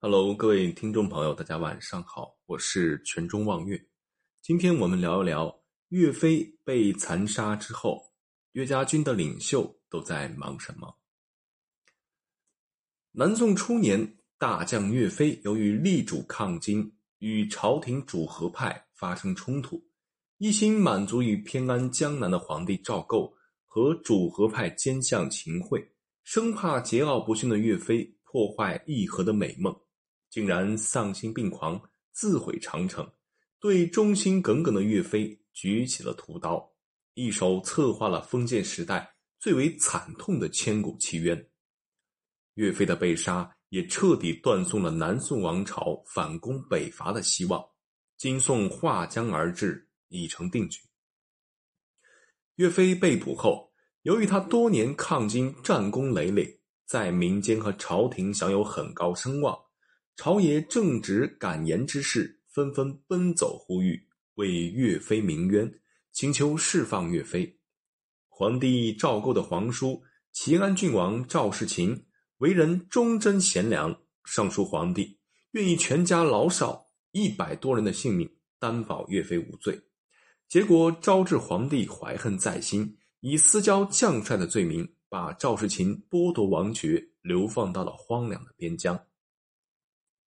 Hello，各位听众朋友，大家晚上好，我是全中望月。今天我们聊一聊岳飞被残杀之后，岳家军的领袖都在忙什么。南宋初年，大将岳飞由于力主抗金，与朝廷主和派发生冲突，一心满足于偏安江南的皇帝赵构和主和派奸相秦桧，生怕桀骜不驯的岳飞破坏议和的美梦，竟然丧心病狂，自毁长城。对忠心耿耿的岳飞举起了屠刀，一手策划了封建时代最为惨痛的千古奇冤。岳飞的被杀也彻底断送了南宋王朝反攻北伐的希望。金宋划江而治，已成定局。岳飞被捕后，由于他多年抗金战功累累，在民间和朝廷享有很高声望，朝野正直敢言之士。纷纷奔走呼吁，为岳飞鸣冤，请求释放岳飞。皇帝赵构的皇叔齐安郡王赵世勤为人忠贞贤良，上书皇帝，愿意全家老少一百多人的性命，担保岳飞无罪。结果招致皇帝怀恨在心，以私交将帅的罪名，把赵世勤剥夺王爵，流放到了荒凉的边疆。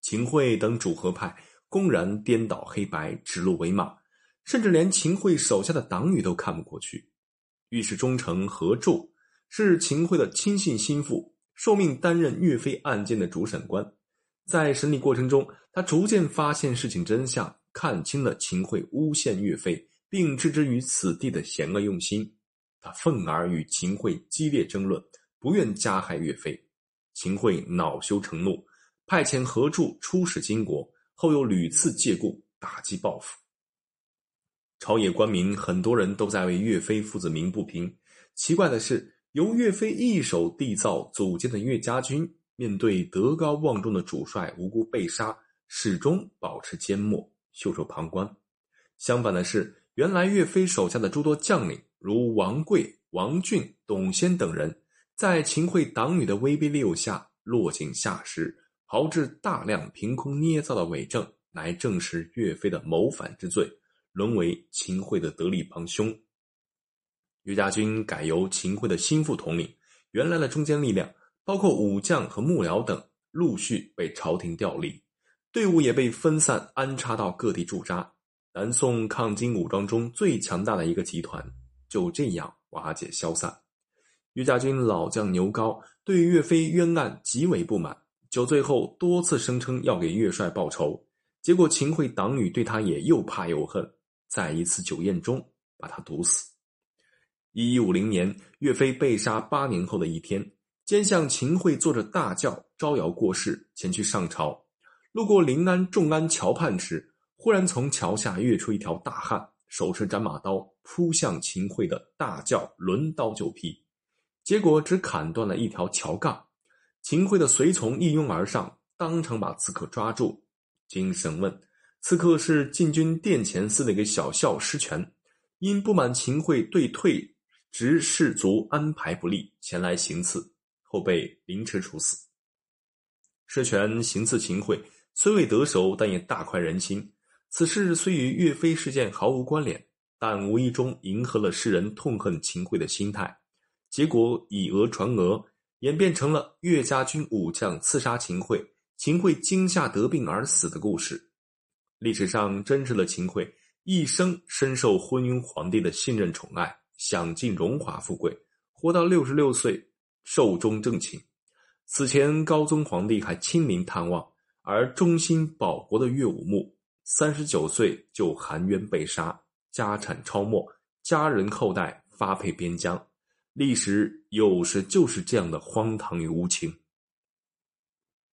秦桧等主和派。公然颠倒黑白，指鹿为马，甚至连秦桧手下的党羽都看不过去。御史中丞何柱是秦桧的亲信心腹，受命担任岳飞案件的主审官。在审理过程中，他逐渐发现事情真相，看清了秦桧诬陷岳飞并置之于死地的险恶用心。他愤而与秦桧激烈争论，不愿加害岳飞。秦桧恼羞成怒，派遣何柱出使金国。后又屡次借故打击报复，朝野官民很多人都在为岳飞父子鸣不平。奇怪的是，由岳飞一手缔造组建的岳家军，面对德高望重的主帅无辜被杀，始终保持缄默，袖手旁观。相反的是，原来岳飞手下的诸多将领，如王贵、王俊、董先等人，在秦桧党羽的威逼利诱下，落井下石。炮制大量凭空捏造的伪证，来证实岳飞的谋反之罪，沦为秦桧的得力帮凶。岳家军改由秦桧的心腹统领，原来的中坚力量，包括武将和幕僚等，陆续被朝廷调离，队伍也被分散安插到各地驻扎。南宋抗金武装中最强大的一个集团，就这样瓦解消散。岳家军老将牛皋对岳飞冤案极为不满。酒醉后，多次声称要给岳帅报仇，结果秦桧党羽对他也又怕又恨，在一次酒宴中把他毒死。一一五零年，岳飞被杀八年后的一天，奸相秦桧坐着大轿招摇过市前去上朝，路过临安众安桥畔时，忽然从桥下跃出一条大汉，手持斩马刀扑向秦桧的大轿，抡刀就劈，结果只砍断了一条桥杠。秦桧的随从一拥而上，当场把刺客抓住。经审问，刺客是禁军殿前司的一个小校施权，因不满秦桧对退职士卒安排不利，前来行刺，后被凌迟处死。施权行刺秦桧，虽未得手，但也大快人心。此事虽与岳飞事件毫无关联，但无意中迎合了世人痛恨秦桧的心态，结果以讹传讹。演变成了岳家军武将刺杀秦桧，秦桧惊吓得病而死的故事。历史上真实的秦桧一生深受昏庸皇帝的信任宠爱，享尽荣华富贵，活到六十六岁寿终正寝。此前高宗皇帝还亲临探望，而忠心保国的岳武穆三十九岁就含冤被杀，家产超没，家人后代发配边疆。历史有时就是这样的荒唐与无情。